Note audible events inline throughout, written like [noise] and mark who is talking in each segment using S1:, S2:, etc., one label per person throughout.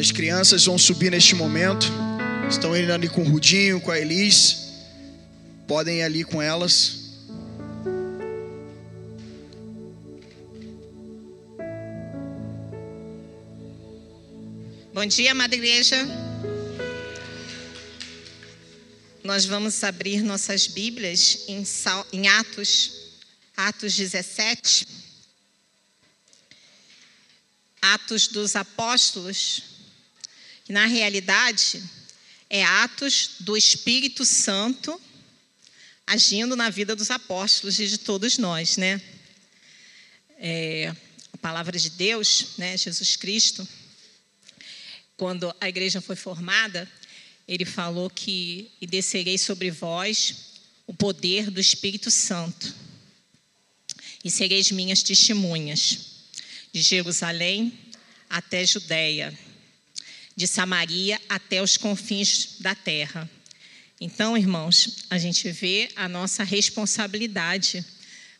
S1: as crianças vão subir neste momento. Estão indo ali com o Rudinho, com a Elis. Podem ir ali com elas.
S2: Bom dia, amada igreja. Nós vamos abrir nossas Bíblias em, Atos, Atos 17. Atos dos Apóstolos, na realidade é Atos do Espírito Santo agindo na vida dos apóstolos e de todos nós, né? É, a palavra de Deus, né, Jesus Cristo, quando a igreja foi formada, ele falou que e descerei sobre vós o poder do Espírito Santo e sereis minhas testemunhas de Jerusalém até Judéia, de Samaria até os confins da terra. Então, irmãos, a gente vê a nossa responsabilidade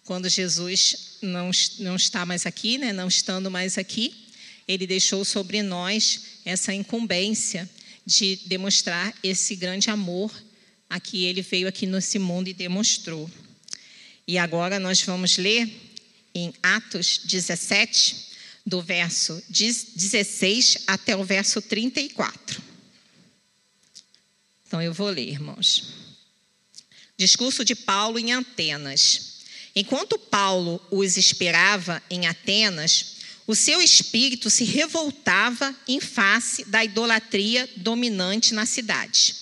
S2: quando Jesus não, não está mais aqui, né? não estando mais aqui, ele deixou sobre nós essa incumbência de demonstrar esse grande amor a que ele veio aqui nesse mundo e demonstrou. E agora nós vamos ler em Atos 17, do verso 16 até o verso 34. Então eu vou ler, irmãos. Discurso de Paulo em Atenas. Enquanto Paulo os esperava em Atenas, o seu espírito se revoltava em face da idolatria dominante na cidade.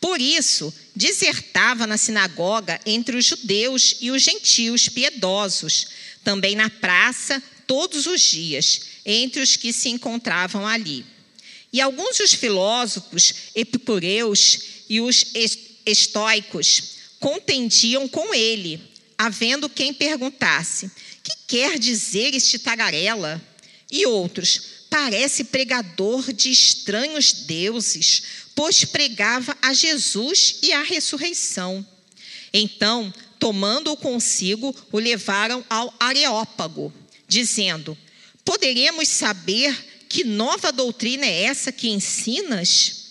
S2: Por isso, desertava na sinagoga entre os judeus e os gentios piedosos, também na praça todos os dias, entre os que se encontravam ali. E alguns dos filósofos epicureus e os estoicos contendiam com ele, havendo quem perguntasse: Que quer dizer este tagarela? E outros: Parece pregador de estranhos deuses, pois pregava a Jesus e a ressurreição. Então, tomando-o consigo, o levaram ao Areópago dizendo: Poderemos saber que nova doutrina é essa que ensinas?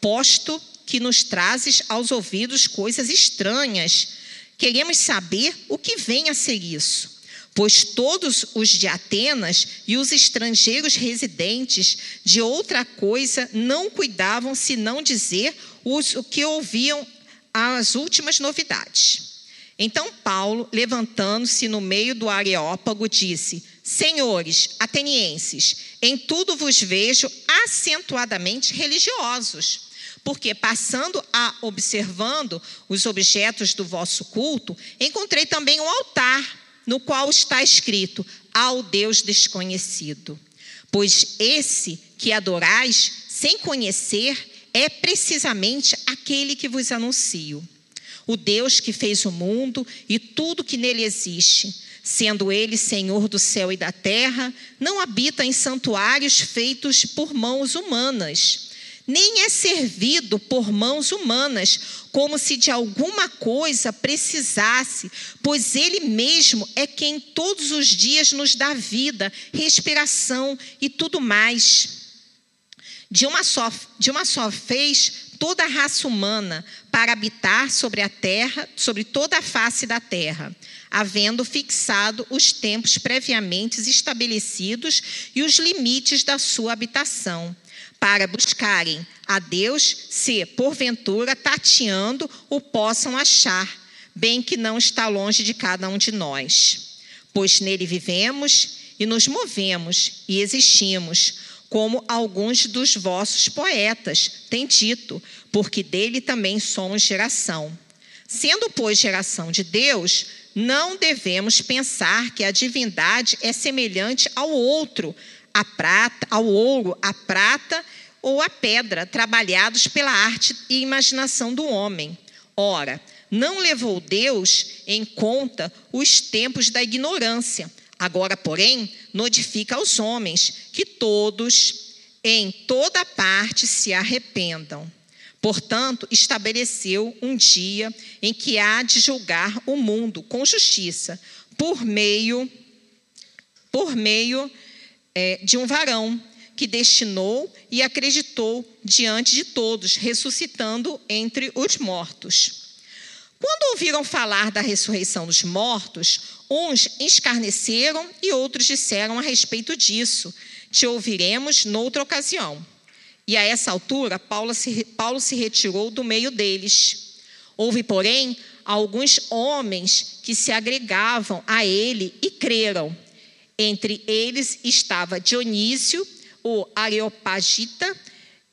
S2: Posto que nos trazes aos ouvidos coisas estranhas, queremos saber o que vem a ser isso. Pois todos os de Atenas e os estrangeiros residentes de outra coisa não cuidavam senão dizer os, o que ouviam as últimas novidades. Então Paulo, levantando-se no meio do Areópago, disse: Senhores atenienses, em tudo vos vejo acentuadamente religiosos. Porque passando a observando os objetos do vosso culto, encontrei também um altar, no qual está escrito: ao Deus desconhecido. Pois esse que adorais sem conhecer é precisamente aquele que vos anuncio o Deus que fez o mundo e tudo que nele existe, sendo ele Senhor do céu e da terra, não habita em santuários feitos por mãos humanas, nem é servido por mãos humanas, como se de alguma coisa precisasse, pois ele mesmo é quem todos os dias nos dá vida, respiração e tudo mais. De uma só, de uma só fez toda a raça humana para habitar sobre a terra, sobre toda a face da terra, havendo fixado os tempos previamente estabelecidos e os limites da sua habitação, para buscarem a Deus, se porventura tateando o possam achar, bem que não está longe de cada um de nós. Pois nele vivemos e nos movemos e existimos como alguns dos vossos poetas têm dito, porque dele também somos geração. Sendo, pois, geração de Deus, não devemos pensar que a divindade é semelhante ao outro, a prata, ao ouro, a prata ou a pedra, trabalhados pela arte e imaginação do homem. Ora, não levou Deus em conta os tempos da ignorância Agora, porém, notifica aos homens que todos, em toda parte, se arrependam. Portanto, estabeleceu um dia em que há de julgar o mundo com justiça, por meio, por meio é, de um varão que destinou e acreditou diante de todos, ressuscitando entre os mortos. Quando ouviram falar da ressurreição dos mortos, uns escarneceram e outros disseram a respeito disso: Te ouviremos noutra ocasião. E a essa altura, Paulo se, Paulo se retirou do meio deles. Houve, porém, alguns homens que se agregavam a ele e creram. Entre eles estava Dionísio, o Areopagita,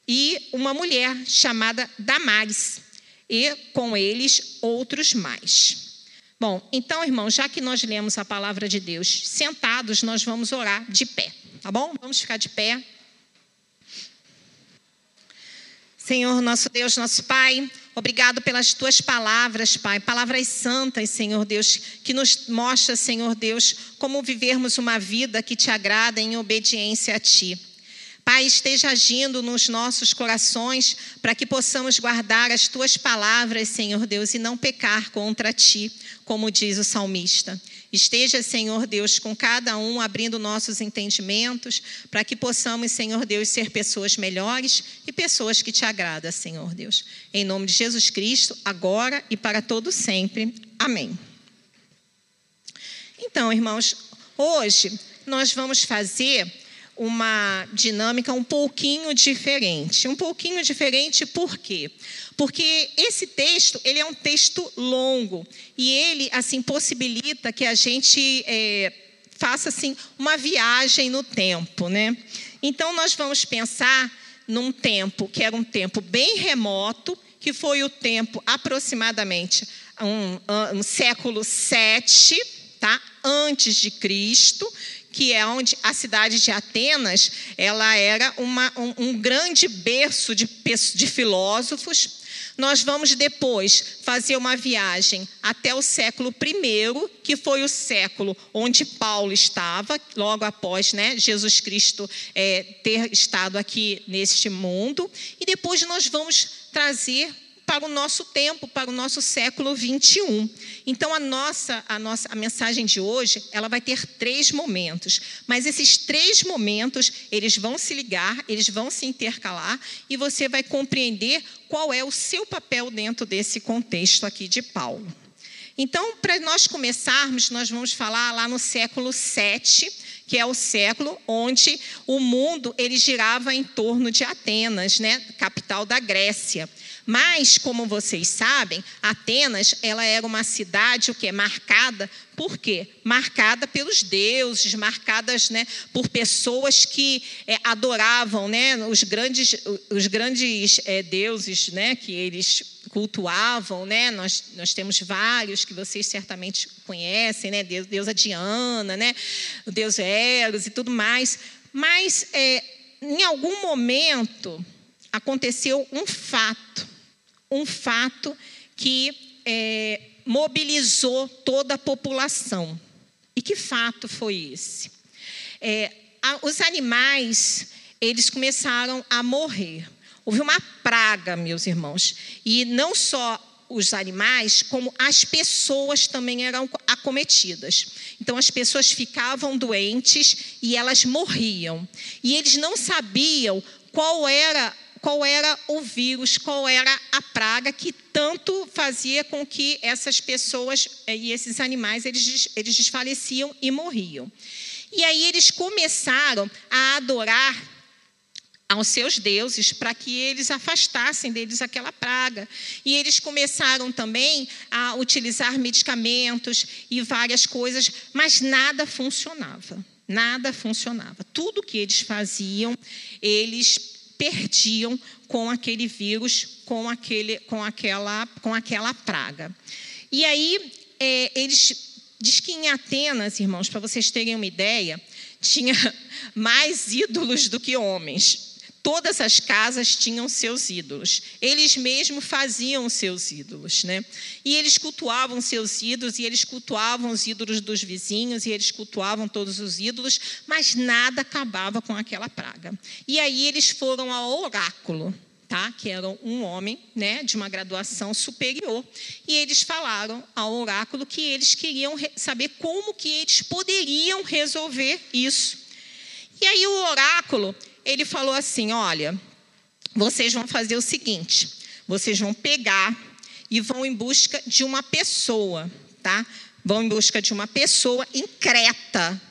S2: e uma mulher chamada Damares, e com eles outros mais. Bom, então, irmãos, já que nós lemos a palavra de Deus sentados, nós vamos orar de pé, tá bom? Vamos ficar de pé. Senhor, nosso Deus, nosso Pai, obrigado pelas tuas palavras, Pai, palavras santas, Senhor Deus, que nos mostra, Senhor Deus, como vivermos uma vida que te agrada em obediência a Ti. Pai, esteja agindo nos nossos corações para que possamos guardar as tuas palavras, Senhor Deus, e não pecar contra ti, como diz o salmista. Esteja, Senhor Deus, com cada um abrindo nossos entendimentos para que possamos, Senhor Deus, ser pessoas melhores e pessoas que te agradam, Senhor Deus. Em nome de Jesus Cristo, agora e para todo sempre. Amém. Então, irmãos, hoje nós vamos fazer uma dinâmica um pouquinho diferente. Um pouquinho diferente por quê? Porque esse texto ele é um texto longo e ele assim possibilita que a gente é, faça assim uma viagem no tempo, né? Então nós vamos pensar num tempo que era um tempo bem remoto, que foi o tempo aproximadamente um, um século 7, tá? Antes de Cristo que é onde a cidade de Atenas ela era uma, um, um grande berço de, de filósofos. Nós vamos depois fazer uma viagem até o século I, que foi o século onde Paulo estava, logo após né, Jesus Cristo é, ter estado aqui neste mundo. E depois nós vamos trazer para o nosso tempo, para o nosso século 21. Então a nossa, a nossa a mensagem de hoje, ela vai ter três momentos, mas esses três momentos, eles vão se ligar, eles vão se intercalar e você vai compreender qual é o seu papel dentro desse contexto aqui de Paulo. Então, para nós começarmos, nós vamos falar lá no século 7, que é o século onde o mundo ele girava em torno de Atenas, né, capital da Grécia. Mas, como vocês sabem, Atenas ela era uma cidade o que marcada por quê? Marcada pelos deuses, marcadas né, por pessoas que é, adoravam né, os grandes, os grandes é, deuses né, que eles cultuavam. Né? Nós, nós temos vários que vocês certamente conhecem, né? Deus, deusa Diana, né? o deus Eros e tudo mais. Mas, é, em algum momento, aconteceu um fato um fato que é, mobilizou toda a população. E que fato foi esse? É, a, os animais, eles começaram a morrer. Houve uma praga, meus irmãos. E não só os animais, como as pessoas também eram acometidas. Então, as pessoas ficavam doentes e elas morriam. E eles não sabiam qual era qual era o vírus, qual era a praga que tanto fazia com que essas pessoas eh, e esses animais eles, eles desfaleciam e morriam. E aí eles começaram a adorar aos seus deuses para que eles afastassem deles aquela praga. E eles começaram também a utilizar medicamentos e várias coisas, mas nada funcionava. Nada funcionava. Tudo que eles faziam, eles perdiam com aquele vírus, com, aquele, com, aquela, com aquela praga. E aí, é, eles. Diz que em Atenas, irmãos, para vocês terem uma ideia, tinha [laughs] mais ídolos do que homens. Todas as casas tinham seus ídolos. Eles mesmos faziam seus ídolos, né? E eles cultuavam seus ídolos, e eles cultuavam os ídolos dos vizinhos, e eles cultuavam todos os ídolos, mas nada acabava com aquela praga. E aí eles foram ao oráculo, tá? Que era um homem, né, de uma graduação superior, e eles falaram ao oráculo que eles queriam saber como que eles poderiam resolver isso. E aí o oráculo ele falou assim: olha, vocês vão fazer o seguinte: vocês vão pegar e vão em busca de uma pessoa, tá? Vão em busca de uma pessoa em Creta.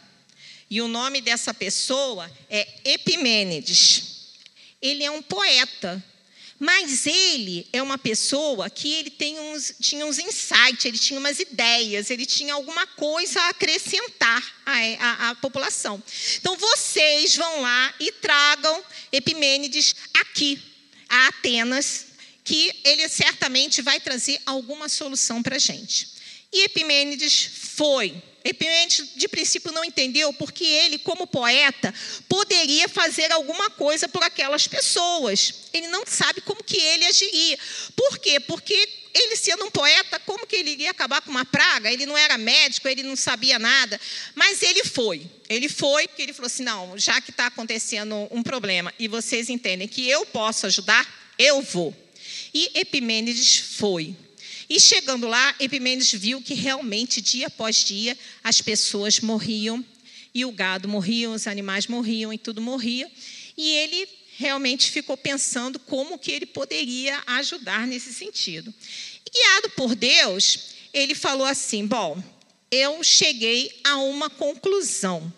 S2: E o nome dessa pessoa é Epimênides. Ele é um poeta, mas ele é uma pessoa que ele tem uns, tinha uns insights, ele tinha umas ideias, ele tinha alguma coisa a acrescentar à, à, à população. Então vocês vão lá e tragam Epimênides aqui, a Atenas, que ele certamente vai trazer alguma solução para a gente. E Epimênides foi. Epimênides, de princípio, não entendeu porque ele, como poeta, poderia fazer alguma coisa por aquelas pessoas. Ele não sabe como que ele agiria. Por quê? Porque ele, sendo um poeta, como que ele iria acabar com uma praga? Ele não era médico, ele não sabia nada. Mas ele foi. Ele foi porque ele falou assim: não, já que está acontecendo um problema e vocês entendem que eu posso ajudar, eu vou. E Epimênides foi. E chegando lá, Epimênides viu que realmente, dia após dia, as pessoas morriam, e o gado morria, os animais morriam, e tudo morria. E ele realmente ficou pensando como que ele poderia ajudar nesse sentido. E, guiado por Deus, ele falou assim: Bom, eu cheguei a uma conclusão.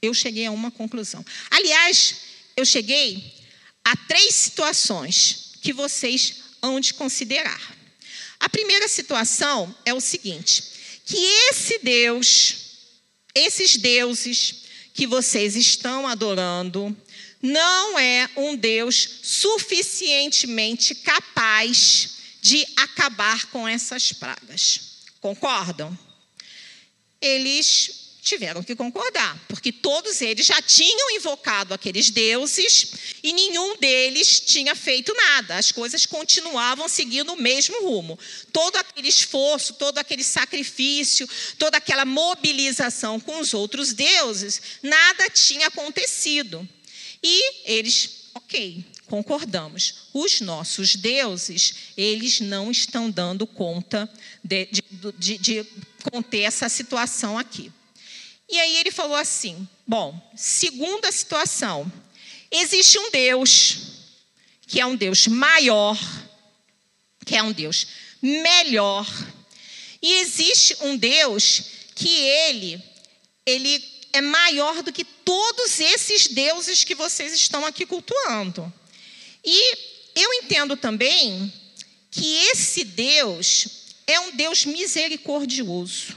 S2: Eu cheguei a uma conclusão. Aliás, eu cheguei a três situações que vocês hão de considerar. A primeira situação é o seguinte: que esse Deus, esses deuses que vocês estão adorando, não é um Deus suficientemente capaz de acabar com essas pragas. Concordam? Eles tiveram que concordar, porque todos eles já tinham invocado aqueles deuses e nenhum deles tinha feito nada. As coisas continuavam seguindo o mesmo rumo. Todo aquele esforço, todo aquele sacrifício, toda aquela mobilização com os outros deuses, nada tinha acontecido. E eles, ok, concordamos. Os nossos deuses, eles não estão dando conta de, de, de, de conter essa situação aqui. E aí ele falou assim: bom, segunda situação, existe um Deus, que é um Deus maior, que é um Deus melhor, e existe um Deus que ele, ele é maior do que todos esses deuses que vocês estão aqui cultuando. E eu entendo também que esse Deus é um Deus misericordioso.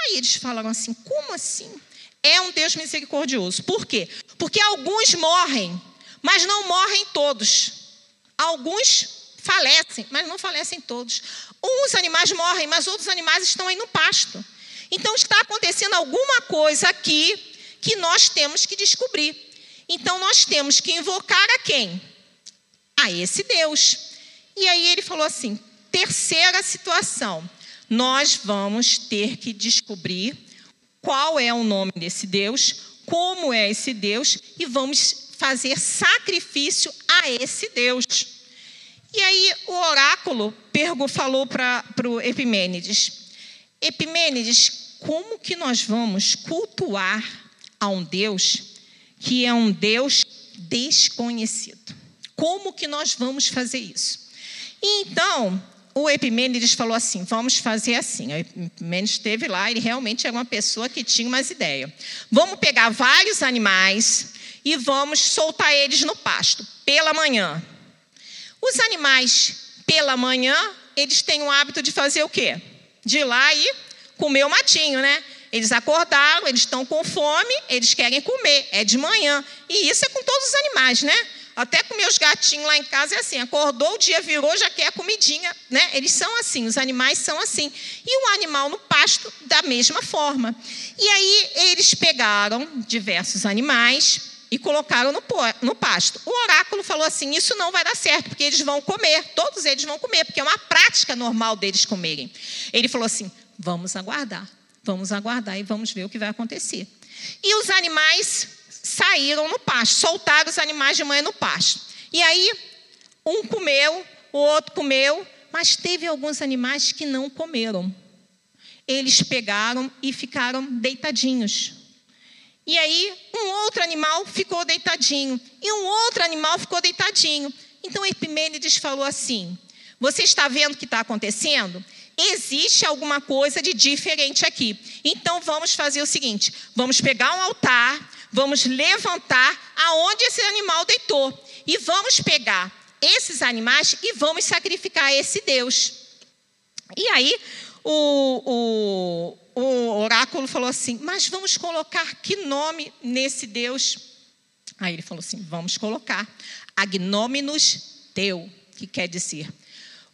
S2: Aí eles falaram assim: como assim? É um Deus misericordioso. Por quê? Porque alguns morrem, mas não morrem todos. Alguns falecem, mas não falecem todos. Uns animais morrem, mas outros animais estão aí no pasto. Então está acontecendo alguma coisa aqui que nós temos que descobrir. Então nós temos que invocar a quem? A esse Deus. E aí ele falou assim: terceira situação nós vamos ter que descobrir qual é o nome desse Deus, como é esse Deus e vamos fazer sacrifício a esse Deus. E aí o oráculo Pergo falou para o Epimênides: Epimênides, como que nós vamos cultuar a um Deus que é um Deus desconhecido? Como que nós vamos fazer isso? Então, o Epimênides falou assim: vamos fazer assim. O Epimênides esteve lá, ele realmente era uma pessoa que tinha umas ideias. Vamos pegar vários animais e vamos soltar eles no pasto, pela manhã. Os animais, pela manhã, eles têm o hábito de fazer o quê? De ir lá e comer o matinho, né? Eles acordaram, eles estão com fome, eles querem comer, é de manhã. E isso é com todos os animais, né? Até com meus gatinhos lá em casa é assim: acordou, o dia virou, já quer a comidinha. Né? Eles são assim, os animais são assim. E o animal no pasto, da mesma forma. E aí eles pegaram diversos animais e colocaram no, no pasto. O oráculo falou assim: isso não vai dar certo, porque eles vão comer, todos eles vão comer, porque é uma prática normal deles comerem. Ele falou assim: vamos aguardar, vamos aguardar e vamos ver o que vai acontecer. E os animais saíram no pasto, soltaram os animais de manhã no pasto. E aí, um comeu, o outro comeu, mas teve alguns animais que não comeram. Eles pegaram e ficaram deitadinhos. E aí, um outro animal ficou deitadinho. E um outro animal ficou deitadinho. Então, Epimênides falou assim: Você está vendo o que está acontecendo? Existe alguma coisa de diferente aqui. Então, vamos fazer o seguinte: vamos pegar um altar, vamos levantar aonde esse animal deitou. E vamos pegar esses animais e vamos sacrificar a esse Deus. E aí, o, o o oráculo falou assim: Mas vamos colocar que nome nesse Deus? Aí ele falou assim: Vamos colocar Agnominus Teu, que quer dizer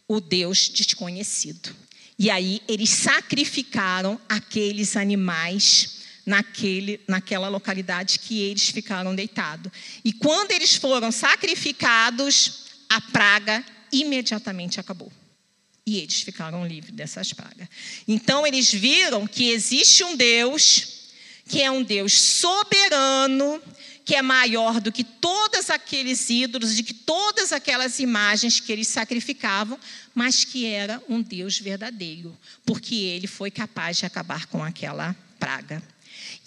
S2: o Deus desconhecido. E aí eles sacrificaram aqueles animais naquele, naquela localidade que eles ficaram deitados. E quando eles foram sacrificados, a praga imediatamente acabou. E eles ficaram livres dessas pragas. Então eles viram que existe um Deus, que é um Deus soberano, que é maior do que todos aqueles ídolos, de que todas aquelas imagens que eles sacrificavam, mas que era um Deus verdadeiro, porque ele foi capaz de acabar com aquela praga.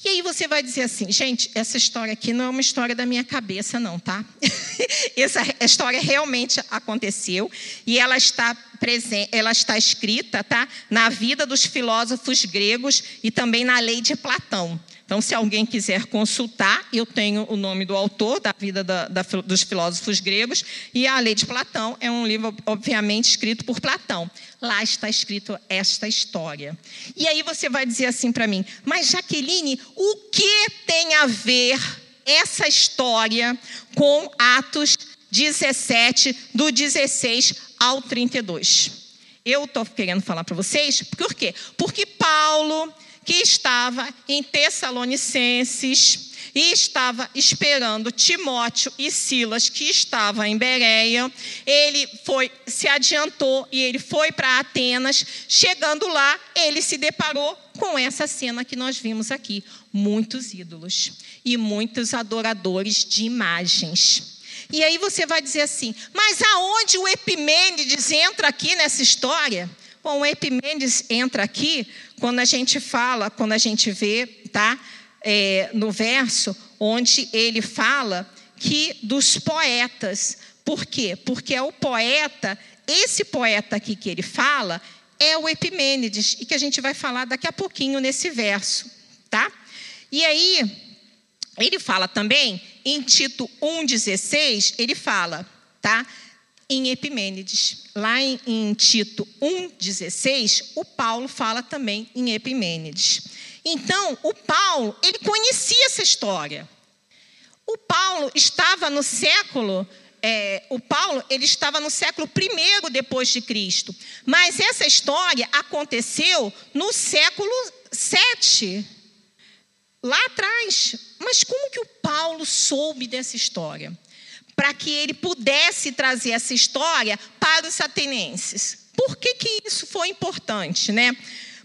S2: E aí você vai dizer assim, gente, essa história aqui não é uma história da minha cabeça, não, tá? [laughs] essa história realmente aconteceu e ela está presente, ela está escrita, tá? Na vida dos filósofos gregos e também na lei de Platão. Então, se alguém quiser consultar, eu tenho o nome do autor da vida da, da, dos filósofos gregos, e a Lei de Platão é um livro, obviamente, escrito por Platão. Lá está escrito esta história. E aí você vai dizer assim para mim, mas Jaqueline, o que tem a ver essa história com Atos 17, do 16 ao 32? Eu estou querendo falar para vocês, por quê? Porque Paulo que estava em Tessalonicenses e estava esperando Timóteo e Silas, que estava em Bereia. Ele foi, se adiantou e ele foi para Atenas. Chegando lá, ele se deparou com essa cena que nós vimos aqui: muitos ídolos e muitos adoradores de imagens. E aí você vai dizer assim: mas aonde o Epimênides entra aqui nessa história? Bom, o Epimênides entra aqui quando a gente fala, quando a gente vê, tá? É, no verso onde ele fala que dos poetas. Por quê? Porque é o poeta, esse poeta aqui que ele fala, é o Epimênides, e que a gente vai falar daqui a pouquinho nesse verso, tá? E aí, ele fala também, em Tito 1,16, ele fala, tá? Em Epimênides. Lá em, em Tito 1,16, o Paulo fala também em Epimênides. Então, o Paulo, ele conhecia essa história. O Paulo estava no século é, o Paulo ele estava no século I depois de Cristo, mas essa história aconteceu no século VII, lá atrás. Mas como que o Paulo soube dessa história? Para que ele pudesse trazer essa história para os atenienses. Por que, que isso foi importante, né?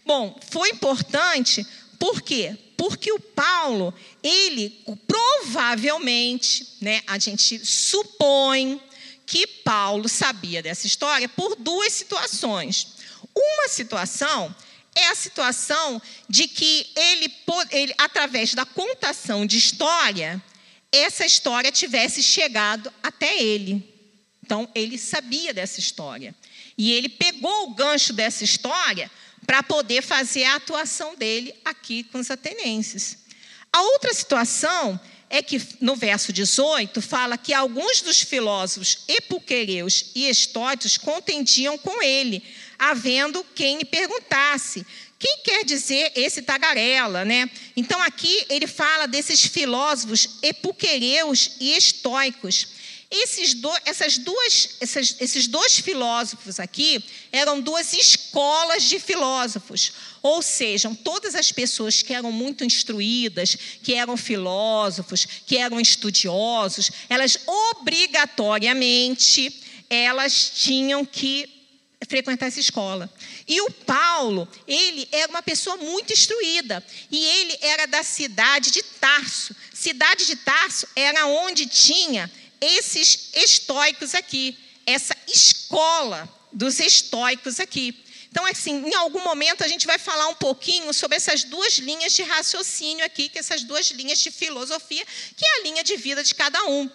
S2: Bom, foi importante por quê? Porque o Paulo, ele provavelmente, né, a gente supõe que Paulo sabia dessa história por duas situações. Uma situação é a situação de que ele, ele através da contação de história, essa história tivesse chegado até ele. Então, ele sabia dessa história. E ele pegou o gancho dessa história para poder fazer a atuação dele aqui com os atenienses. A outra situação é que no verso 18 fala que alguns dos filósofos epicureus e estoicos contendiam com ele, havendo quem lhe perguntasse: quem quer dizer esse tagarela, né? Então aqui ele fala desses filósofos epicureus e estoicos. Esses, do, essas duas, essas, esses dois filósofos aqui eram duas escolas de filósofos, ou seja, todas as pessoas que eram muito instruídas, que eram filósofos, que eram estudiosos, elas obrigatoriamente elas tinham que frequentar essa escola. E o Paulo, ele era uma pessoa muito instruída. E ele era da cidade de Tarso. Cidade de Tarso era onde tinha esses estoicos aqui, essa escola dos estoicos aqui. Então, assim, em algum momento a gente vai falar um pouquinho sobre essas duas linhas de raciocínio aqui, que essas duas linhas de filosofia, que é a linha de vida de cada um.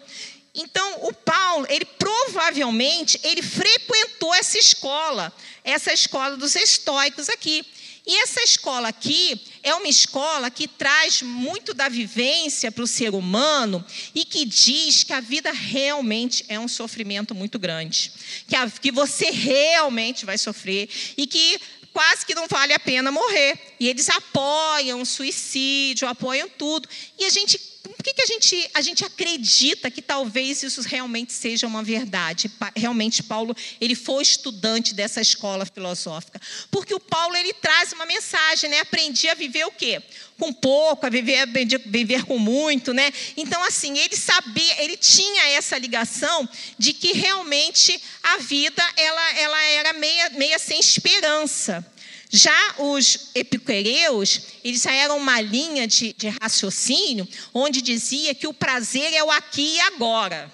S2: Então, o Paulo, ele provavelmente, ele frequentou essa escola, essa escola dos estoicos aqui. E essa escola aqui é uma escola que traz muito da vivência para o ser humano e que diz que a vida realmente é um sofrimento muito grande. Que, a, que você realmente vai sofrer e que quase que não vale a pena morrer. E eles apoiam o suicídio, apoiam tudo. E a gente que, que a, gente, a gente acredita que talvez isso realmente seja uma verdade? Realmente, Paulo, ele foi estudante dessa escola filosófica. Porque o Paulo, ele traz uma mensagem, né? Aprendi a viver o quê? Com pouco, a viver, a viver com muito, né? Então, assim, ele sabia, ele tinha essa ligação de que realmente a vida, ela, ela era meia, meia sem esperança. Já os epicureus, eles eram uma linha de, de raciocínio onde dizia que o prazer é o aqui e agora.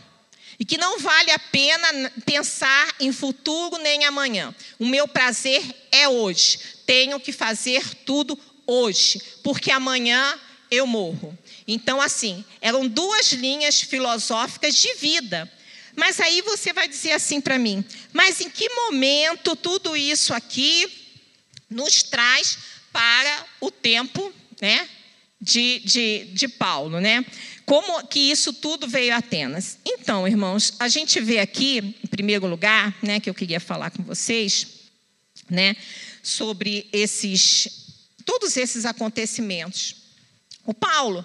S2: E que não vale a pena pensar em futuro nem amanhã. O meu prazer é hoje. Tenho que fazer tudo hoje, porque amanhã eu morro. Então, assim, eram duas linhas filosóficas de vida. Mas aí você vai dizer assim para mim: mas em que momento tudo isso aqui nos traz para o tempo né, de, de, de Paulo. Né? Como que isso tudo veio a Atenas? Então, irmãos, a gente vê aqui, em primeiro lugar, né, que eu queria falar com vocês, né, sobre esses, todos esses acontecimentos. O Paulo,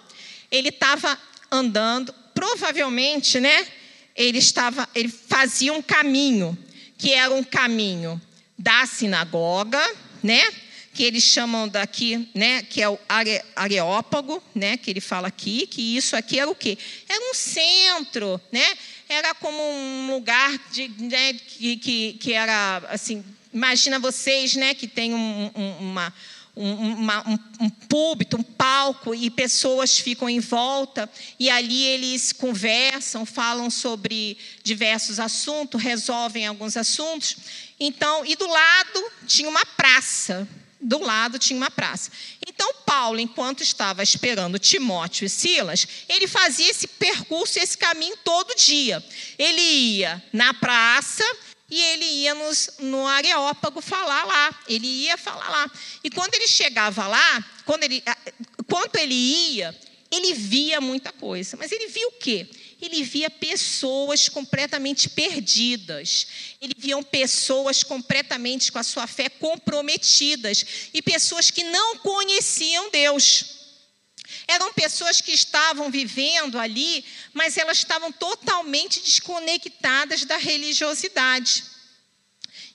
S2: ele estava andando, provavelmente, né, ele estava, ele fazia um caminho, que era um caminho da sinagoga, né? Que eles chamam daqui, né? Que é o are, areópago, né? Que ele fala aqui, que isso aqui era o quê? Era um centro, né? Era como um lugar de, né? que, que, que era assim. Imagina vocês, né? Que tem um, um, uma um, uma, um, um púlpito, um palco, e pessoas ficam em volta, e ali eles conversam, falam sobre diversos assuntos, resolvem alguns assuntos. Então, e do lado tinha uma praça. Do lado tinha uma praça. Então, Paulo, enquanto estava esperando Timóteo e Silas, ele fazia esse percurso, esse caminho todo dia. Ele ia na praça e ele ia nos, no Areópago falar lá. Ele ia falar lá. E quando ele chegava lá, quando ele, quando ele ia, ele via muita coisa. Mas ele via o quê? Ele via pessoas completamente perdidas. Ele via pessoas completamente com a sua fé comprometidas e pessoas que não conheciam Deus. Eram pessoas que estavam vivendo ali, mas elas estavam totalmente desconectadas da religiosidade.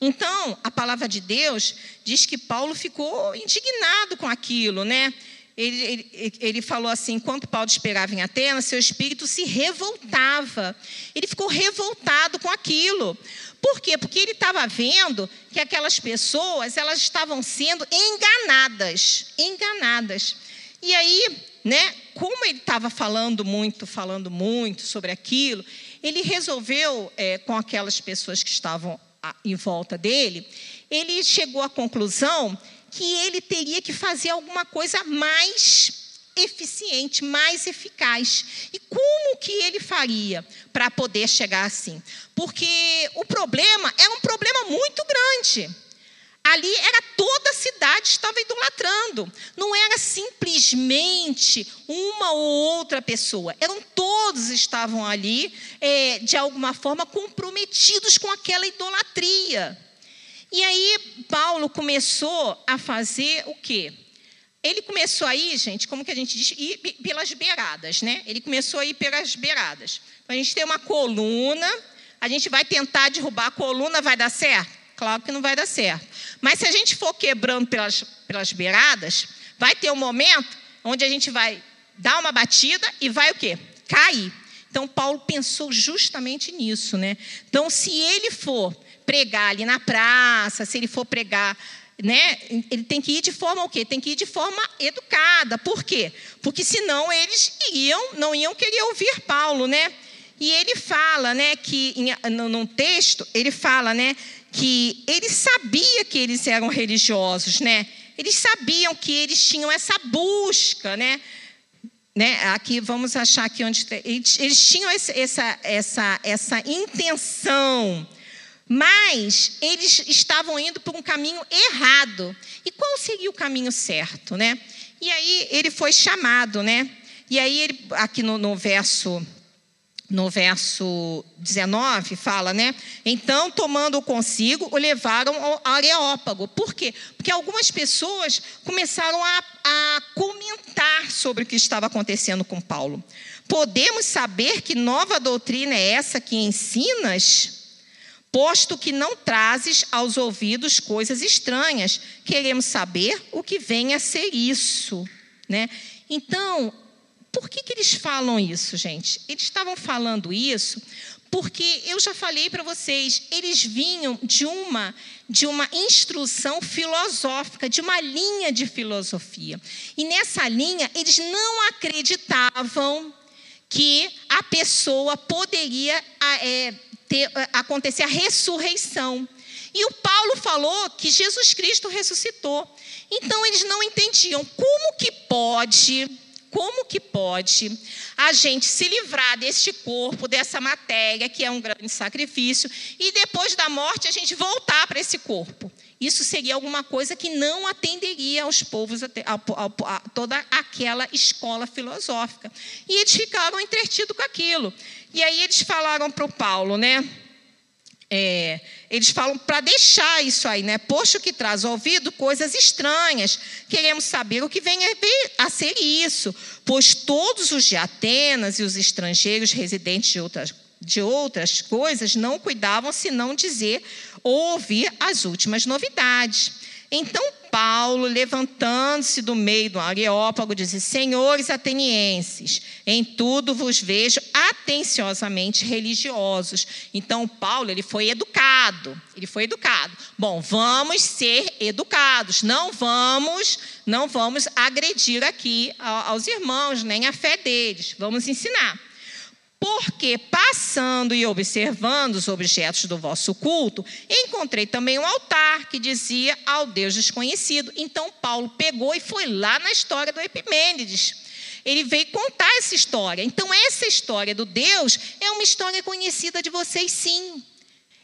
S2: Então, a palavra de Deus diz que Paulo ficou indignado com aquilo, né? Ele, ele, ele, falou assim: enquanto Paulo esperava em Atenas, seu espírito se revoltava. Ele ficou revoltado com aquilo. Por quê? Porque ele estava vendo que aquelas pessoas elas estavam sendo enganadas, enganadas. E aí, né? Como ele estava falando muito, falando muito sobre aquilo, ele resolveu é, com aquelas pessoas que estavam em volta dele, ele chegou à conclusão que ele teria que fazer alguma coisa mais eficiente, mais eficaz. E como que ele faria para poder chegar assim? Porque o problema é um problema muito grande. Ali era toda a cidade estava idolatrando. Não era simplesmente uma ou outra pessoa. Eram todos estavam ali, é, de alguma forma, comprometidos com aquela idolatria. E aí Paulo começou a fazer o quê? Ele começou aí, gente, como que a gente diz, ir pelas beiradas, né? Ele começou a ir pelas beiradas. Então, a gente tem uma coluna, a gente vai tentar derrubar a coluna, vai dar certo? Claro que não vai dar certo. Mas se a gente for quebrando pelas, pelas beiradas, vai ter um momento onde a gente vai dar uma batida e vai o quê? Cair. Então Paulo pensou justamente nisso, né? Então, se ele for pregar ali na praça, se ele for pregar, né, ele tem que ir de forma o quê? Tem que ir de forma educada. Por quê? Porque senão eles iriam, não iam querer ouvir Paulo, né? E ele fala, né, que em, num texto, ele fala, né, que ele sabia que eles eram religiosos, né? Eles sabiam que eles tinham essa busca, né? né? Aqui vamos achar aqui onde eles, eles tinham essa essa essa intenção, mas eles estavam indo por um caminho errado. E qual seria o caminho certo, né? E aí ele foi chamado, né? E aí ele aqui no, no verso no verso 19, fala, né? Então, tomando-o consigo, o levaram ao Areópago. Por quê? Porque algumas pessoas começaram a, a comentar sobre o que estava acontecendo com Paulo. Podemos saber que nova doutrina é essa que ensinas? Posto que não trazes aos ouvidos coisas estranhas, queremos saber o que vem a ser isso. Né? Então, por que, que eles falam isso, gente? Eles estavam falando isso porque eu já falei para vocês, eles vinham de uma de uma instrução filosófica, de uma linha de filosofia. E nessa linha, eles não acreditavam que a pessoa poderia é, ter, acontecer a ressurreição. E o Paulo falou que Jesus Cristo ressuscitou. Então eles não entendiam como que pode como que pode a gente se livrar deste corpo, dessa matéria, que é um grande sacrifício, e depois da morte a gente voltar para esse corpo. Isso seria alguma coisa que não atenderia aos povos, a, a, a, toda aquela escola filosófica. E eles ficaram entretidos com aquilo. E aí eles falaram para o Paulo, né? É, eles falam para deixar isso aí, né? Posto que traz ao ouvido coisas estranhas, queremos saber o que vem a ser isso, pois todos os de Atenas e os estrangeiros residentes de outras, de outras coisas não cuidavam senão dizer ou ouvir as últimas novidades. Então Paulo, levantando-se do meio do Areópago, disse: Senhores atenienses, em tudo vos vejo atenciosamente religiosos. Então Paulo, ele foi educado, ele foi educado. Bom, vamos ser educados, não vamos, não vamos agredir aqui aos irmãos, nem a fé deles. Vamos ensinar porque passando e observando os objetos do vosso culto, encontrei também um altar que dizia ao Deus desconhecido. Então Paulo pegou e foi lá na história do Epimênides. Ele veio contar essa história. Então essa história do Deus é uma história conhecida de vocês, sim.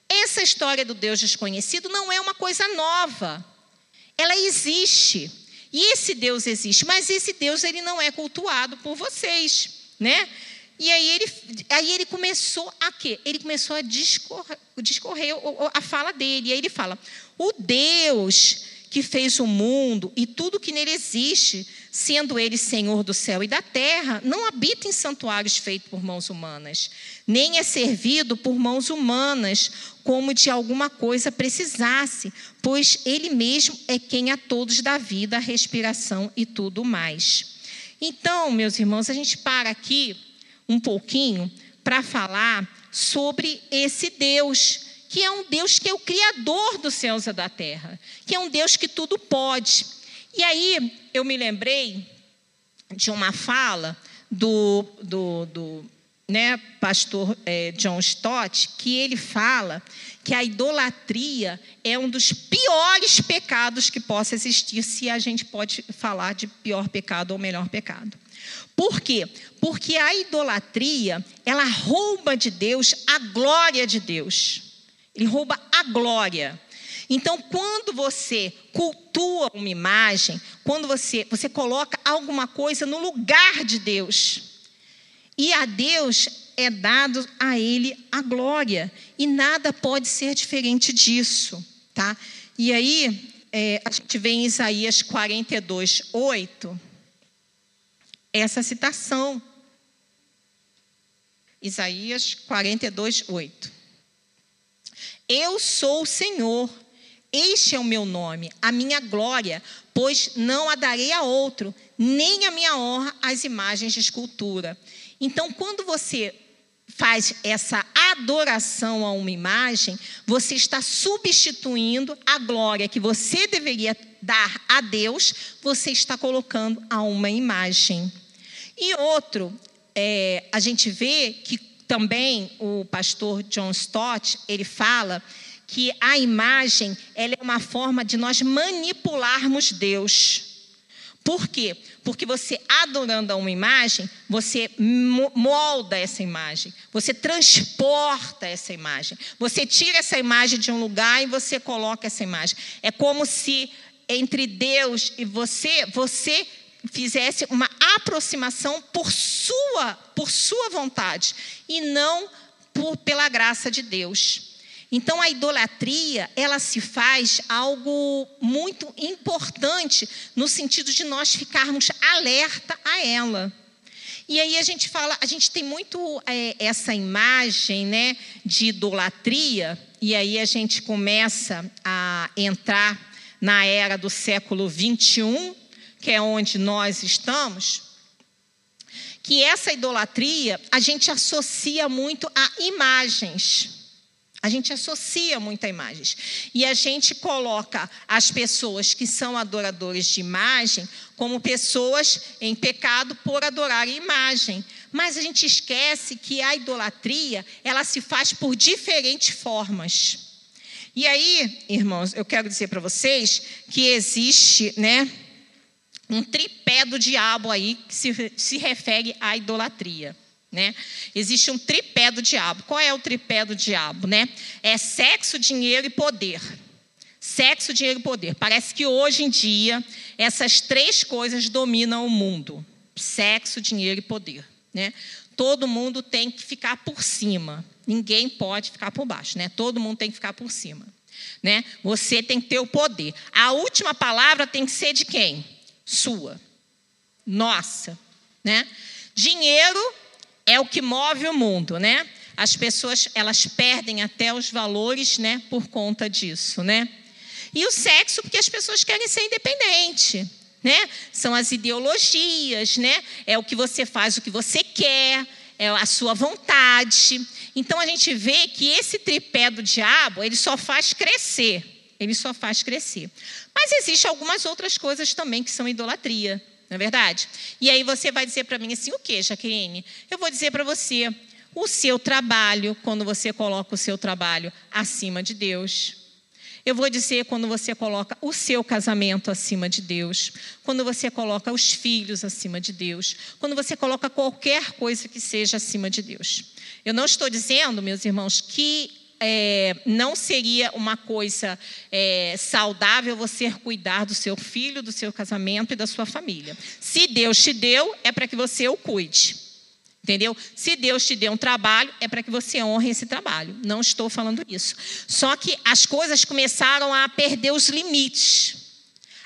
S2: Essa história do Deus desconhecido não é uma coisa nova. Ela existe. E esse Deus existe, mas esse Deus ele não é cultuado por vocês, né? E aí ele, aí ele começou a quê? Ele começou a discorrer, discorrer a fala dele. E aí ele fala: o Deus que fez o mundo e tudo que nele existe, sendo ele Senhor do céu e da terra, não habita em santuários feitos por mãos humanas, nem é servido por mãos humanas, como de alguma coisa precisasse, pois ele mesmo é quem a todos dá vida, respiração e tudo mais. Então, meus irmãos, a gente para aqui um pouquinho para falar sobre esse Deus, que é um Deus que é o Criador dos céus e da terra, que é um Deus que tudo pode. E aí eu me lembrei de uma fala do, do, do né, pastor é, John Stott, que ele fala que a idolatria é um dos piores pecados que possa existir, se a gente pode falar de pior pecado ou melhor pecado. Por quê? Porque a idolatria, ela rouba de Deus a glória de Deus. Ele rouba a glória. Então, quando você cultua uma imagem, quando você, você coloca alguma coisa no lugar de Deus, e a Deus é dado a Ele a glória, e nada pode ser diferente disso, tá? E aí, é, a gente vê em Isaías 42, 8, essa citação. Isaías 42, 8. Eu sou o Senhor, este é o meu nome, a minha glória, pois não a darei a outro, nem a minha honra às imagens de escultura. Então, quando você faz essa adoração a uma imagem, você está substituindo a glória que você deveria dar a Deus, você está colocando a uma imagem. E outro, é, a gente vê que também o pastor John Stott, ele fala que a imagem ela é uma forma de nós manipularmos Deus. Por quê? Porque você adorando a uma imagem, você molda essa imagem, você transporta essa imagem, você tira essa imagem de um lugar e você coloca essa imagem. É como se entre Deus e você, você fizesse uma aproximação por sua, por sua vontade e não por, pela graça de Deus. Então a idolatria, ela se faz algo muito importante no sentido de nós ficarmos alerta a ela. E aí a gente fala, a gente tem muito é, essa imagem, né, de idolatria, e aí a gente começa a entrar na era do século 21, que é onde nós estamos, que essa idolatria a gente associa muito a imagens. A gente associa muito a imagens. E a gente coloca as pessoas que são adoradores de imagem como pessoas em pecado por adorar a imagem. Mas a gente esquece que a idolatria, ela se faz por diferentes formas. E aí, irmãos, eu quero dizer para vocês que existe, né, um tripé do diabo aí que se, se refere à idolatria. Né? Existe um tripé do diabo. Qual é o tripé do diabo? Né? É sexo, dinheiro e poder. Sexo, dinheiro e poder. Parece que hoje em dia essas três coisas dominam o mundo: sexo, dinheiro e poder. Né? Todo mundo tem que ficar por cima. Ninguém pode ficar por baixo. Né? Todo mundo tem que ficar por cima. Né? Você tem que ter o poder. A última palavra tem que ser de quem? Sua. Nossa. Né? Dinheiro é o que move o mundo, né? As pessoas, elas perdem até os valores, né, por conta disso, né? E o sexo, porque as pessoas querem ser independentes, né? São as ideologias, né? É o que você faz, o que você quer, é a sua vontade. Então a gente vê que esse tripé do diabo, ele só faz crescer. Ele só faz crescer. Mas existem algumas outras coisas também que são idolatria, não é verdade? E aí você vai dizer para mim assim, o que, Jaqueline? Eu vou dizer para você, o seu trabalho, quando você coloca o seu trabalho acima de Deus. Eu vou dizer quando você coloca o seu casamento acima de Deus, quando você coloca os filhos acima de Deus, quando você coloca qualquer coisa que seja acima de Deus. Eu não estou dizendo, meus irmãos, que é, não seria uma coisa é, saudável você cuidar do seu filho, do seu casamento e da sua família. Se Deus te deu, é para que você o cuide. Entendeu? Se Deus te deu um trabalho, é para que você honre esse trabalho. Não estou falando isso. Só que as coisas começaram a perder os limites.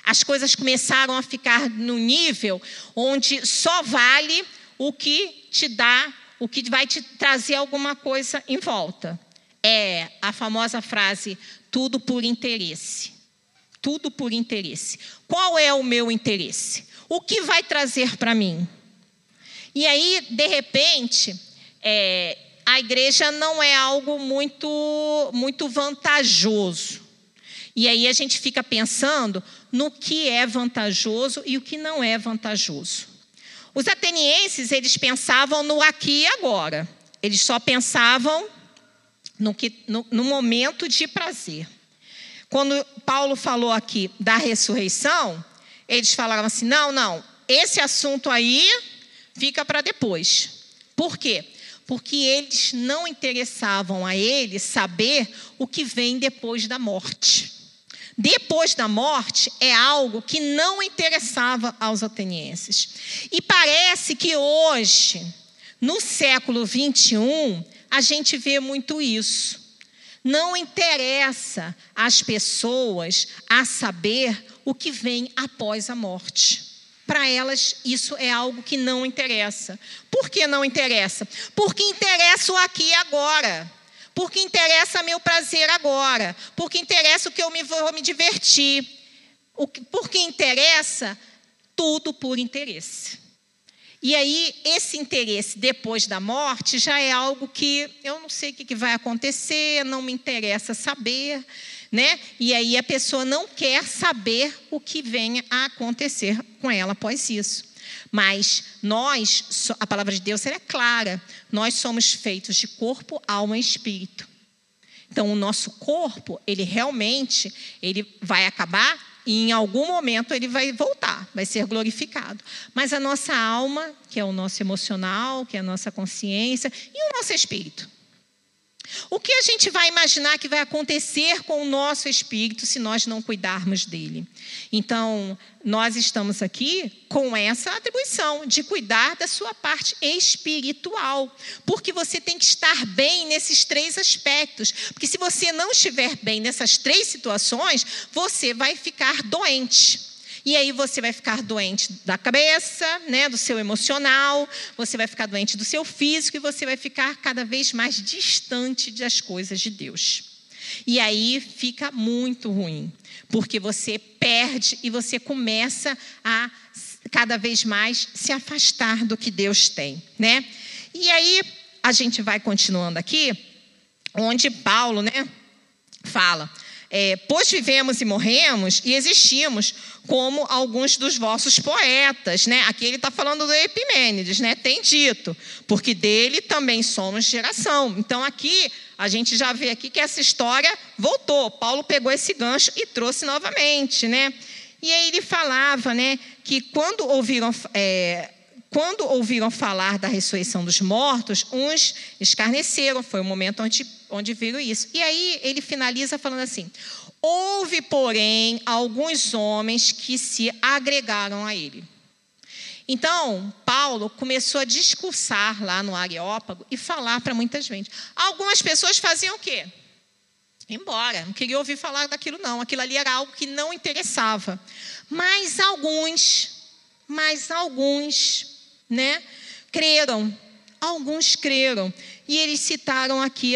S2: As coisas começaram a ficar no nível onde só vale o que te dá, o que vai te trazer alguma coisa em volta é a famosa frase: tudo por interesse. Tudo por interesse. Qual é o meu interesse? O que vai trazer para mim? E aí, de repente, é, a igreja não é algo muito, muito vantajoso. E aí a gente fica pensando no que é vantajoso e o que não é vantajoso. Os atenienses, eles pensavam no aqui e agora. Eles só pensavam no, que, no, no momento de prazer. Quando Paulo falou aqui da ressurreição, eles falaram assim: não, não, esse assunto aí fica para depois. Por quê? Porque eles não interessavam a eles saber o que vem depois da morte. Depois da morte é algo que não interessava aos atenienses. E parece que hoje, no século 21, a gente vê muito isso. Não interessa às pessoas a saber o que vem após a morte. Para elas, isso é algo que não interessa. Por que não interessa? Porque interessa o aqui e agora. Porque interessa meu prazer agora. Porque interessa o que eu me vou me divertir. Porque interessa tudo por interesse. E aí, esse interesse depois da morte já é algo que eu não sei o que vai acontecer, não me interessa saber, né? E aí a pessoa não quer saber o que venha a acontecer com ela após isso. Mas nós, a palavra de Deus é clara, nós somos feitos de corpo, alma e espírito. Então, o nosso corpo, ele realmente, ele vai acabar e em algum momento ele vai voltar, vai ser glorificado. Mas a nossa alma, que é o nosso emocional, que é a nossa consciência, e o nosso espírito? O que a gente vai imaginar que vai acontecer com o nosso espírito se nós não cuidarmos dele? Então, nós estamos aqui com essa atribuição de cuidar da sua parte espiritual, porque você tem que estar bem nesses três aspectos. Porque se você não estiver bem nessas três situações, você vai ficar doente. E aí você vai ficar doente da cabeça, né, do seu emocional, você vai ficar doente do seu físico e você vai ficar cada vez mais distante das coisas de Deus. E aí fica muito ruim, porque você perde e você começa a cada vez mais se afastar do que Deus tem, né? E aí a gente vai continuando aqui, onde Paulo, né, fala: é, pois vivemos e morremos e existimos como alguns dos vossos poetas, né? Aqui ele está falando do Epimênides, né? Tem dito, porque dele também somos geração. Então aqui a gente já vê aqui que essa história voltou. Paulo pegou esse gancho e trouxe novamente, né? E aí ele falava, né, que quando ouviram é, quando ouviram falar da ressurreição dos mortos, uns escarneceram. Foi o momento onde, onde viram isso. E aí ele finaliza falando assim: Houve, porém, alguns homens que se agregaram a ele. Então, Paulo começou a discursar lá no Areópago e falar para muita gente. Algumas pessoas faziam o quê? Embora, não queria ouvir falar daquilo, não. Aquilo ali era algo que não interessava. Mas alguns, mas alguns né, creram. Alguns creram. E eles citaram aqui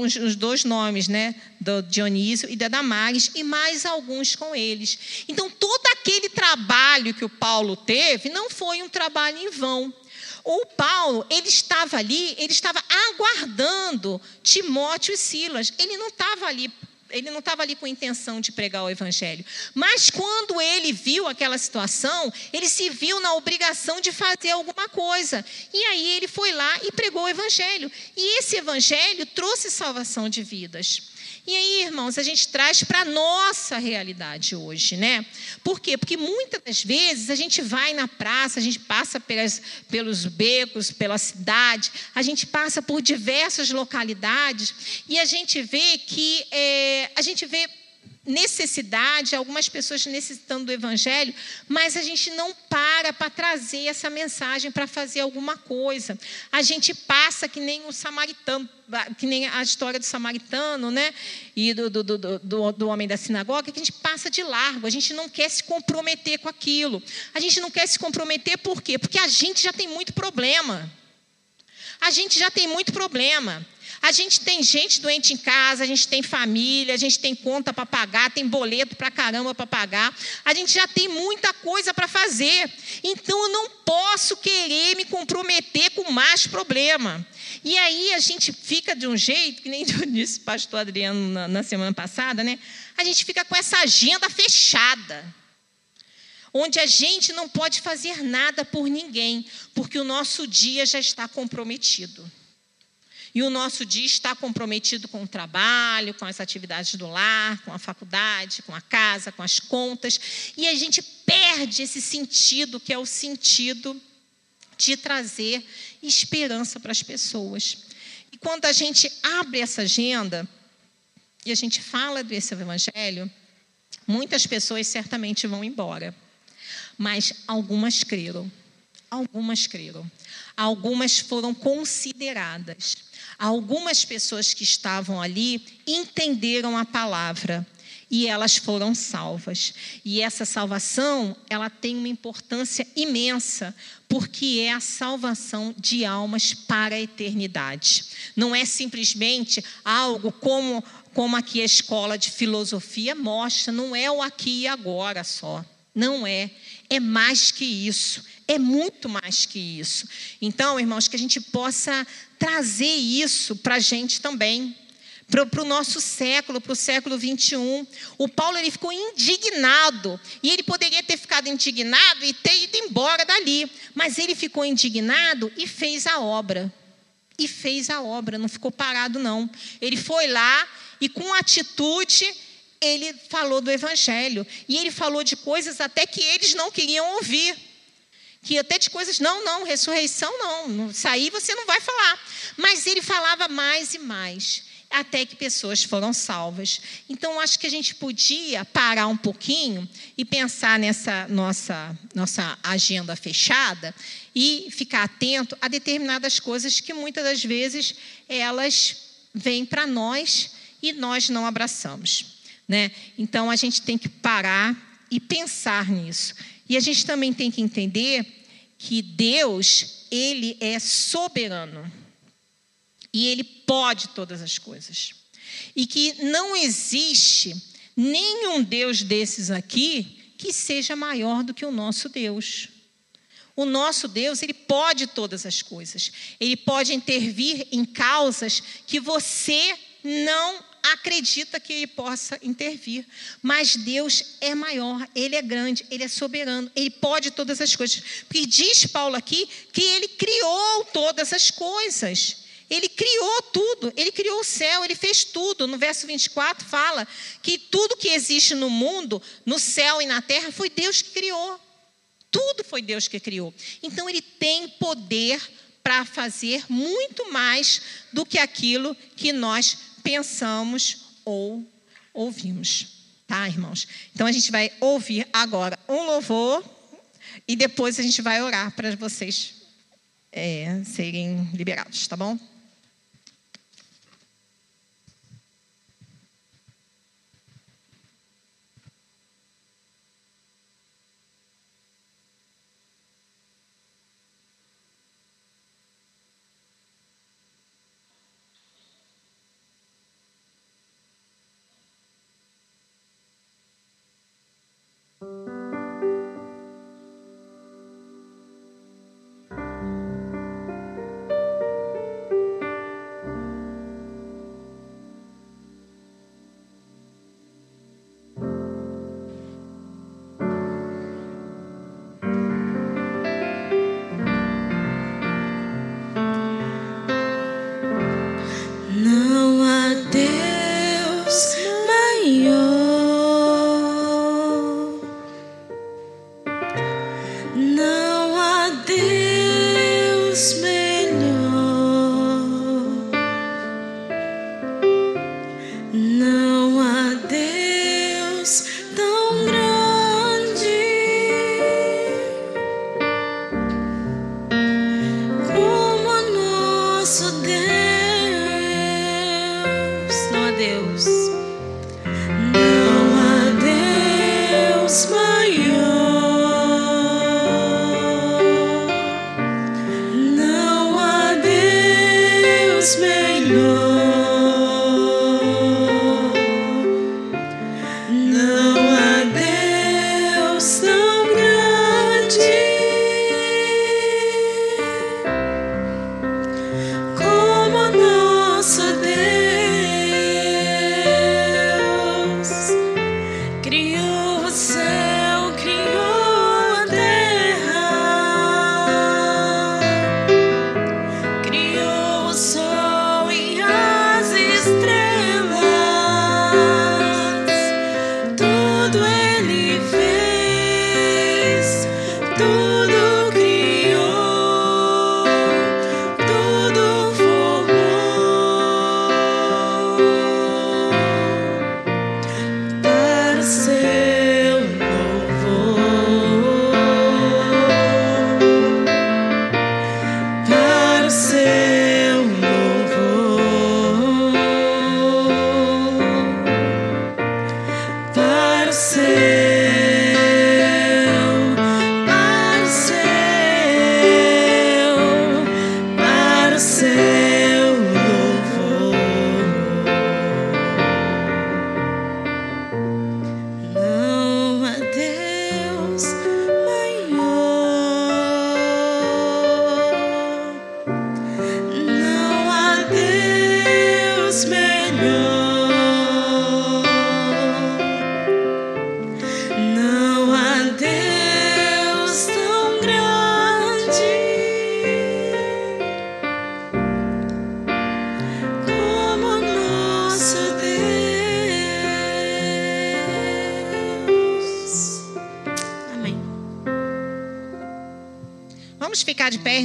S2: os dois nomes, né? Do Dionísio e da Damares, e mais alguns com eles. Então, todo aquele trabalho que o Paulo teve não foi um trabalho em vão. O Paulo, ele estava ali, ele estava aguardando Timóteo e Silas. Ele não estava ali ele não estava ali com intenção de pregar o evangelho. Mas quando ele viu aquela situação, ele se viu na obrigação de fazer alguma coisa. E aí ele foi lá e pregou o evangelho. E esse evangelho trouxe salvação de vidas. E aí, irmãos, a gente traz para a nossa realidade hoje, né? Por quê? Porque muitas das vezes a gente vai na praça, a gente passa pelas, pelos becos, pela cidade, a gente passa por diversas localidades e a gente vê que é, a gente vê necessidade, algumas pessoas necessitando do evangelho, mas a gente não para para trazer essa mensagem para fazer alguma coisa. A gente passa que nem o samaritano, que nem a história do samaritano, né? E do, do, do, do, do homem da sinagoga, que a gente passa de largo, a gente não quer se comprometer com aquilo. A gente não quer se comprometer por quê? Porque a gente já tem muito problema. A gente já tem muito problema. A gente tem gente doente em casa, a gente tem família, a gente tem conta para pagar, tem boleto para caramba para pagar. A gente já tem muita coisa para fazer. Então eu não posso querer me comprometer com mais problema. E aí a gente fica de um jeito, que nem [laughs] disse o pastor Adriano na, na semana passada, né? A gente fica com essa agenda fechada onde a gente não pode fazer nada por ninguém, porque o nosso dia já está comprometido. E o nosso dia está comprometido com o trabalho, com as atividades do lar, com a faculdade, com a casa, com as contas. E a gente perde esse sentido, que é o sentido de trazer esperança para as pessoas. E quando a gente abre essa agenda e a gente fala desse evangelho, muitas pessoas certamente vão embora. Mas algumas creram. Algumas creram. Algumas foram consideradas. Algumas pessoas que estavam ali entenderam a palavra e elas foram salvas. E essa salvação, ela tem uma importância imensa, porque é a salvação de almas para a eternidade. Não é simplesmente algo como como aqui a escola de filosofia mostra, não é o aqui e agora só. Não é, é mais que isso, é muito mais que isso. Então, irmãos, que a gente possa trazer isso para a gente também, para o nosso século, para o século 21. O Paulo ele ficou indignado, e ele poderia ter ficado indignado e ter ido embora dali, mas ele ficou indignado e fez a obra. e fez a obra, não ficou parado, não. Ele foi lá e, com atitude, ele falou do Evangelho. E ele falou de coisas até que eles não queriam ouvir. Que até de coisas, não, não, ressurreição não, sair você não vai falar. Mas ele falava mais e mais até que pessoas foram salvas. Então, acho que a gente podia parar um pouquinho e pensar nessa nossa, nossa agenda fechada e ficar atento a determinadas coisas que muitas das vezes elas vêm para nós e nós não abraçamos. Né? Então, a gente tem que parar e pensar nisso. E a gente também tem que entender que Deus, Ele é soberano. E Ele pode todas as coisas. E que não existe nenhum Deus desses aqui que seja maior do que o nosso Deus. O nosso Deus, ele pode todas as coisas. Ele pode intervir em causas que você não acredita que ele possa intervir. Mas Deus é maior, ele é grande, ele é soberano, ele pode todas as coisas. Porque diz Paulo aqui que ele criou todas as coisas. Ele criou tudo, ele criou o céu, ele fez tudo. No verso 24 fala que tudo que existe no mundo, no céu e na terra, foi Deus que criou. Tudo foi Deus que criou. Então ele tem poder para fazer muito mais do que aquilo que nós pensamos ou ouvimos. Tá, irmãos? Então a gente vai ouvir agora um louvor e depois a gente vai orar para vocês é, serem liberados, tá bom?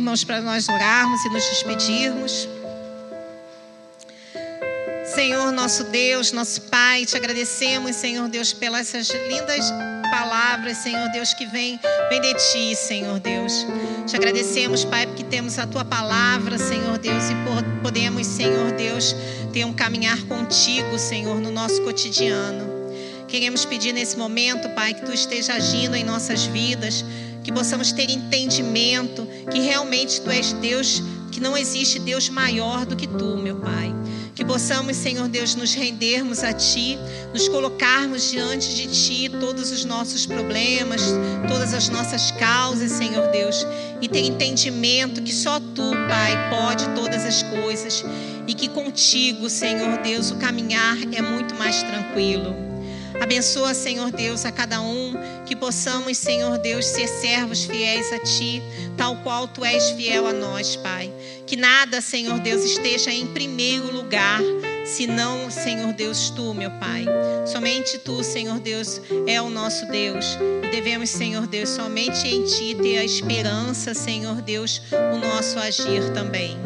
S2: Irmãos, para nós orarmos e nos despedirmos. Senhor, nosso Deus, nosso Pai, te agradecemos, Senhor Deus, pelas essas lindas palavras, Senhor Deus, que vem, vem de ti, Senhor Deus. Te agradecemos, Pai, porque temos a tua palavra, Senhor Deus, e podemos, Senhor Deus, ter um caminhar contigo, Senhor, no nosso cotidiano. Queremos pedir nesse momento, Pai, que tu esteja agindo em nossas vidas, que possamos ter entendimento que realmente tu és Deus, que não existe Deus maior do que tu, meu Pai. Que possamos, Senhor Deus, nos rendermos a Ti, nos colocarmos diante de Ti todos os nossos problemas, todas as nossas causas, Senhor Deus, e ter entendimento que só Tu, Pai, pode todas as coisas e que contigo, Senhor Deus, o caminhar é muito mais tranquilo. Abençoa, Senhor Deus, a cada um, que possamos, Senhor Deus, ser servos fiéis a Ti, tal qual Tu és fiel a nós, Pai. Que nada, Senhor Deus, esteja em primeiro lugar, senão, Senhor Deus, Tu, meu Pai. Somente Tu, Senhor Deus, é o nosso Deus. E devemos, Senhor Deus, somente em Ti ter a esperança, Senhor Deus, o nosso agir também.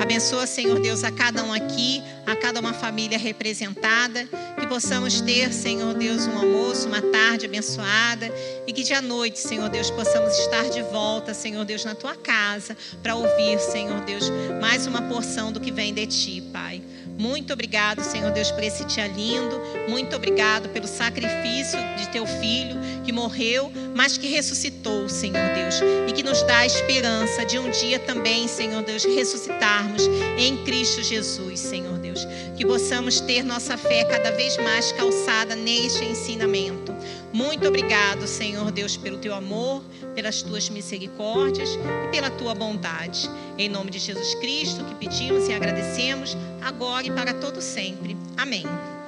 S2: Abençoa, Senhor Deus, a cada um aqui, a cada uma família representada, que possamos ter, Senhor Deus, um almoço, uma tarde abençoada e que dia noite, Senhor Deus, possamos estar de volta, Senhor Deus, na tua casa para ouvir, Senhor Deus, mais uma porção do que vem de ti, Pai. Muito obrigado, Senhor Deus, por esse dia lindo. Muito obrigado pelo sacrifício de teu filho que morreu, mas que ressuscitou, Senhor Deus, e que nos dá a esperança de um dia também, Senhor Deus, ressuscitarmos em Cristo Jesus, Senhor Deus. Que possamos ter nossa fé cada vez mais calçada neste ensinamento. Muito obrigado, Senhor Deus, pelo teu amor, pelas tuas misericórdias e pela tua bondade. Em nome de Jesus Cristo, que pedimos e agradecemos, agora e para todo sempre. Amém.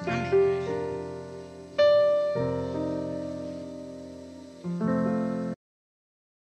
S2: Amém.